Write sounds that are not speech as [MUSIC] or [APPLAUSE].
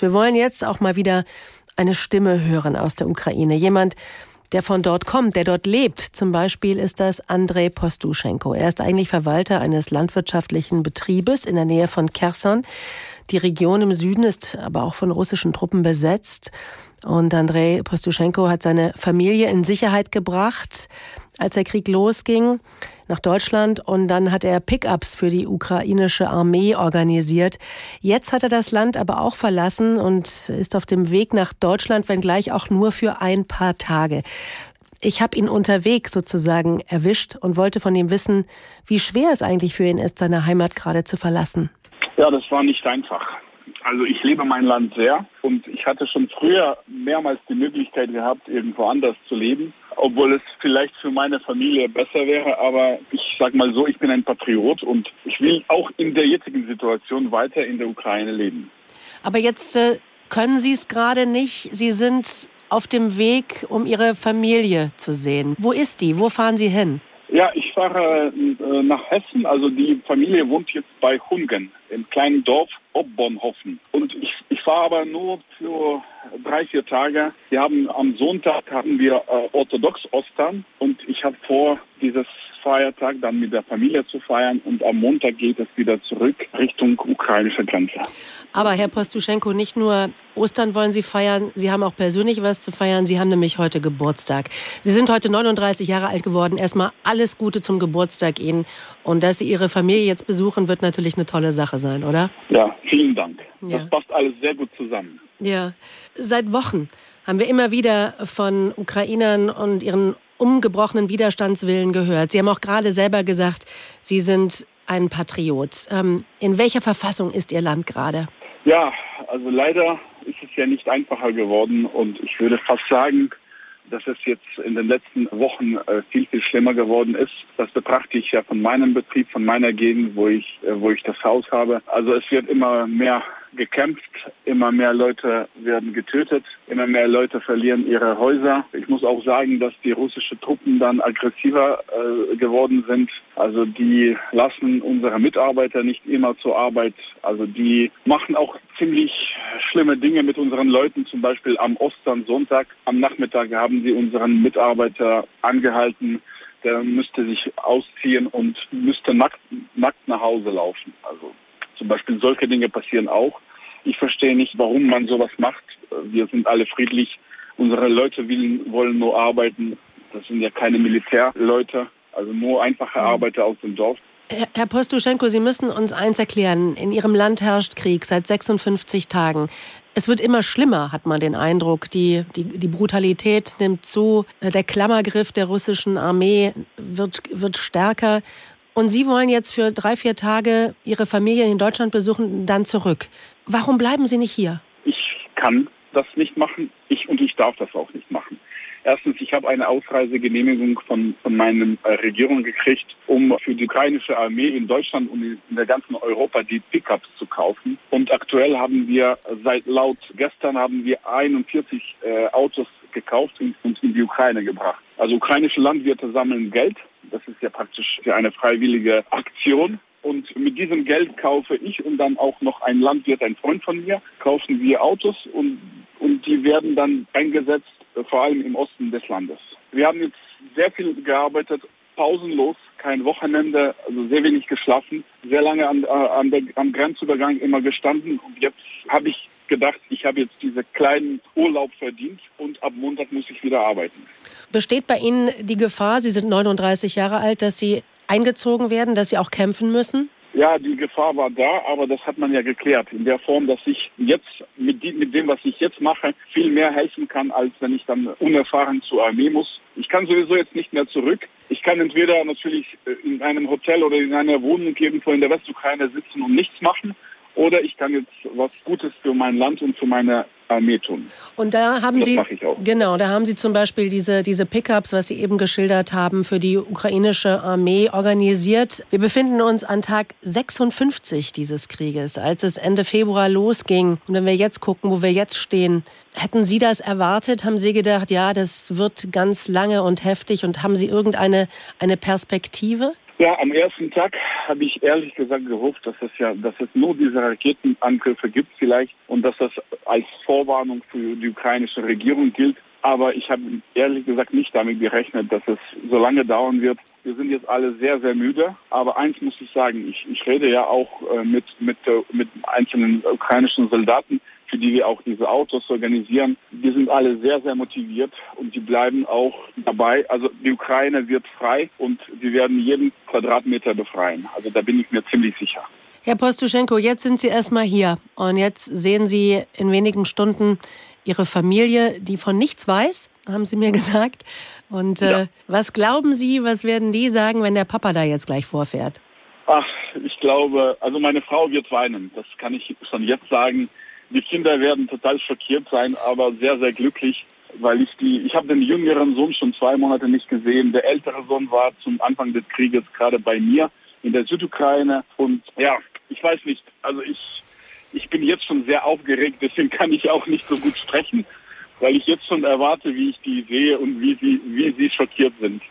Wir wollen jetzt auch mal wieder eine Stimme hören aus der Ukraine. Jemand, der von dort kommt, der dort lebt. Zum Beispiel ist das Andrei Postuschenko. Er ist eigentlich Verwalter eines landwirtschaftlichen Betriebes in der Nähe von Kherson. Die Region im Süden ist aber auch von russischen Truppen besetzt. Und Andrei Postuschenko hat seine Familie in Sicherheit gebracht, als der Krieg losging, nach Deutschland. Und dann hat er Pickups für die ukrainische Armee organisiert. Jetzt hat er das Land aber auch verlassen und ist auf dem Weg nach Deutschland, wenngleich auch nur für ein paar Tage. Ich habe ihn unterwegs sozusagen erwischt und wollte von ihm wissen, wie schwer es eigentlich für ihn ist, seine Heimat gerade zu verlassen. Ja, das war nicht einfach. Also ich liebe mein Land sehr und ich hatte schon früher mehrmals die Möglichkeit gehabt, irgendwo anders zu leben, obwohl es vielleicht für meine Familie besser wäre. Aber ich sag mal so, ich bin ein Patriot und ich will auch in der jetzigen Situation weiter in der Ukraine leben. Aber jetzt äh, können Sie es gerade nicht. Sie sind auf dem Weg, um Ihre Familie zu sehen. Wo ist die? Wo fahren Sie hin? Fahre äh, nach Hessen. Also die Familie wohnt jetzt bei Hungen, im kleinen Dorf Obbornhofen. Und ich, ich fahre aber nur für drei, vier Tage. Wir haben am Sonntag hatten wir äh, orthodox Ostern und ich habe vor, dieses Feiertag dann mit der Familie zu feiern und am Montag geht es wieder zurück Richtung ukrainische Grenze. Aber Herr Postuschenko, nicht nur Ostern wollen Sie feiern, Sie haben auch persönlich was zu feiern. Sie haben nämlich heute Geburtstag. Sie sind heute 39 Jahre alt geworden. Erstmal alles Gute zum Geburtstag Ihnen. Und dass Sie Ihre Familie jetzt besuchen, wird natürlich eine tolle Sache sein, oder? Ja, vielen Dank. Ja. Das passt alles sehr gut zusammen. Ja, seit Wochen haben wir immer wieder von Ukrainern und ihren umgebrochenen Widerstandswillen gehört. Sie haben auch gerade selber gesagt, Sie sind ein Patriot. Ähm, in welcher Verfassung ist Ihr Land gerade? Ja, also leider ist es ja nicht einfacher geworden und ich würde fast sagen, dass es jetzt in den letzten Wochen äh, viel, viel schlimmer geworden ist. Das betrachte ich ja von meinem Betrieb, von meiner Gegend, wo ich, äh, wo ich das Haus habe. Also es wird immer mehr gekämpft, immer mehr Leute werden getötet, immer mehr Leute verlieren ihre Häuser. Ich muss auch sagen, dass die russischen Truppen dann aggressiver äh, geworden sind. Also die lassen unsere Mitarbeiter nicht immer zur Arbeit. Also die machen auch ziemlich schlimme Dinge mit unseren Leuten. Zum Beispiel am Osternsonntag, am Nachmittag haben sie unseren Mitarbeiter angehalten. Der müsste sich ausziehen und müsste nackt, nackt nach Hause laufen. Also zum Beispiel solche Dinge passieren auch. Ich verstehe nicht, warum man sowas macht. Wir sind alle friedlich. Unsere Leute wollen nur arbeiten. Das sind ja keine Militärleute, also nur einfache mhm. Arbeiter aus dem Dorf. Herr Postuschenko, Sie müssen uns eins erklären. In Ihrem Land herrscht Krieg seit 56 Tagen. Es wird immer schlimmer, hat man den Eindruck. Die, die, die Brutalität nimmt zu. Der Klammergriff der russischen Armee wird, wird stärker. Und Sie wollen jetzt für drei, vier Tage Ihre Familie in Deutschland besuchen, dann zurück. Warum bleiben Sie nicht hier? Ich kann das nicht machen. Ich und ich darf das auch nicht machen. Erstens, ich habe eine Ausreisegenehmigung von, von meiner äh, Regierung gekriegt, um für die ukrainische Armee in Deutschland und in der ganzen Europa die Pickups zu kaufen. Und aktuell haben wir seit laut gestern haben wir 41 äh, Autos gekauft und, und in die Ukraine gebracht. Also ukrainische Landwirte sammeln Geld das ist ja praktisch eine freiwillige Aktion. Und mit diesem Geld kaufe ich und dann auch noch ein Landwirt, ein Freund von mir, kaufen wir Autos und, und die werden dann eingesetzt, äh, vor allem im Osten des Landes. Wir haben jetzt sehr viel gearbeitet, pausenlos, kein Wochenende, also sehr wenig geschlafen, sehr lange an, äh, an der, am Grenzübergang immer gestanden und jetzt habe ich gedacht, ich habe jetzt diesen kleinen Urlaub verdient und ab Montag muss ich wieder arbeiten. Besteht bei Ihnen die Gefahr, Sie sind 39 Jahre alt, dass Sie eingezogen werden, dass Sie auch kämpfen müssen? Ja, die Gefahr war da, aber das hat man ja geklärt. In der Form, dass ich jetzt mit, dem, was ich jetzt mache, viel mehr helfen kann, als wenn ich dann unerfahren zur Armee muss. Ich kann sowieso jetzt nicht mehr zurück. Ich kann entweder natürlich äh, in einem Hotel oder in einer Wohnung irgendwo in der Westukraine sitzen und nichts machen oder ich kann jetzt was Gutes für mein Land und für meine Armee tun. Und da haben das Sie ich auch. genau, da haben Sie zum Beispiel diese diese Pickups, was Sie eben geschildert haben, für die ukrainische Armee organisiert. Wir befinden uns an Tag 56 dieses Krieges, als es Ende Februar losging. Und wenn wir jetzt gucken, wo wir jetzt stehen, hätten Sie das erwartet? Haben Sie gedacht, ja, das wird ganz lange und heftig? Und haben Sie irgendeine eine Perspektive? Ja, am ersten Tag habe ich ehrlich gesagt gehofft, dass es ja, dass es nur diese Raketenangriffe gibt vielleicht und dass das als Vorwarnung für die ukrainische Regierung gilt. Aber ich habe ehrlich gesagt nicht damit gerechnet, dass es so lange dauern wird. Wir sind jetzt alle sehr, sehr müde. Aber eins muss ich sagen, ich, ich rede ja auch äh, mit, mit, äh, mit einzelnen ukrainischen Soldaten, für die wir auch diese Autos organisieren. Die sind alle sehr, sehr motiviert und die bleiben auch dabei. Also die Ukraine wird frei und wir werden jeden Quadratmeter befreien. Also da bin ich mir ziemlich sicher. Herr Postuschenko, jetzt sind Sie erstmal hier und jetzt sehen Sie in wenigen Stunden Ihre Familie, die von nichts weiß, haben Sie mir [LAUGHS] gesagt. Und äh, ja. was glauben Sie, was werden die sagen, wenn der Papa da jetzt gleich vorfährt? Ach, ich glaube, also meine Frau wird weinen. Das kann ich schon jetzt sagen. Die Kinder werden total schockiert sein, aber sehr, sehr glücklich, weil ich die, ich habe den jüngeren Sohn schon zwei Monate nicht gesehen. Der ältere Sohn war zum Anfang des Krieges gerade bei mir in der Südukraine und ja, ich weiß nicht, also ich, ich bin jetzt schon sehr aufgeregt, deswegen kann ich auch nicht so gut sprechen, weil ich jetzt schon erwarte, wie ich die sehe und wie sie, wie sie schockiert sind.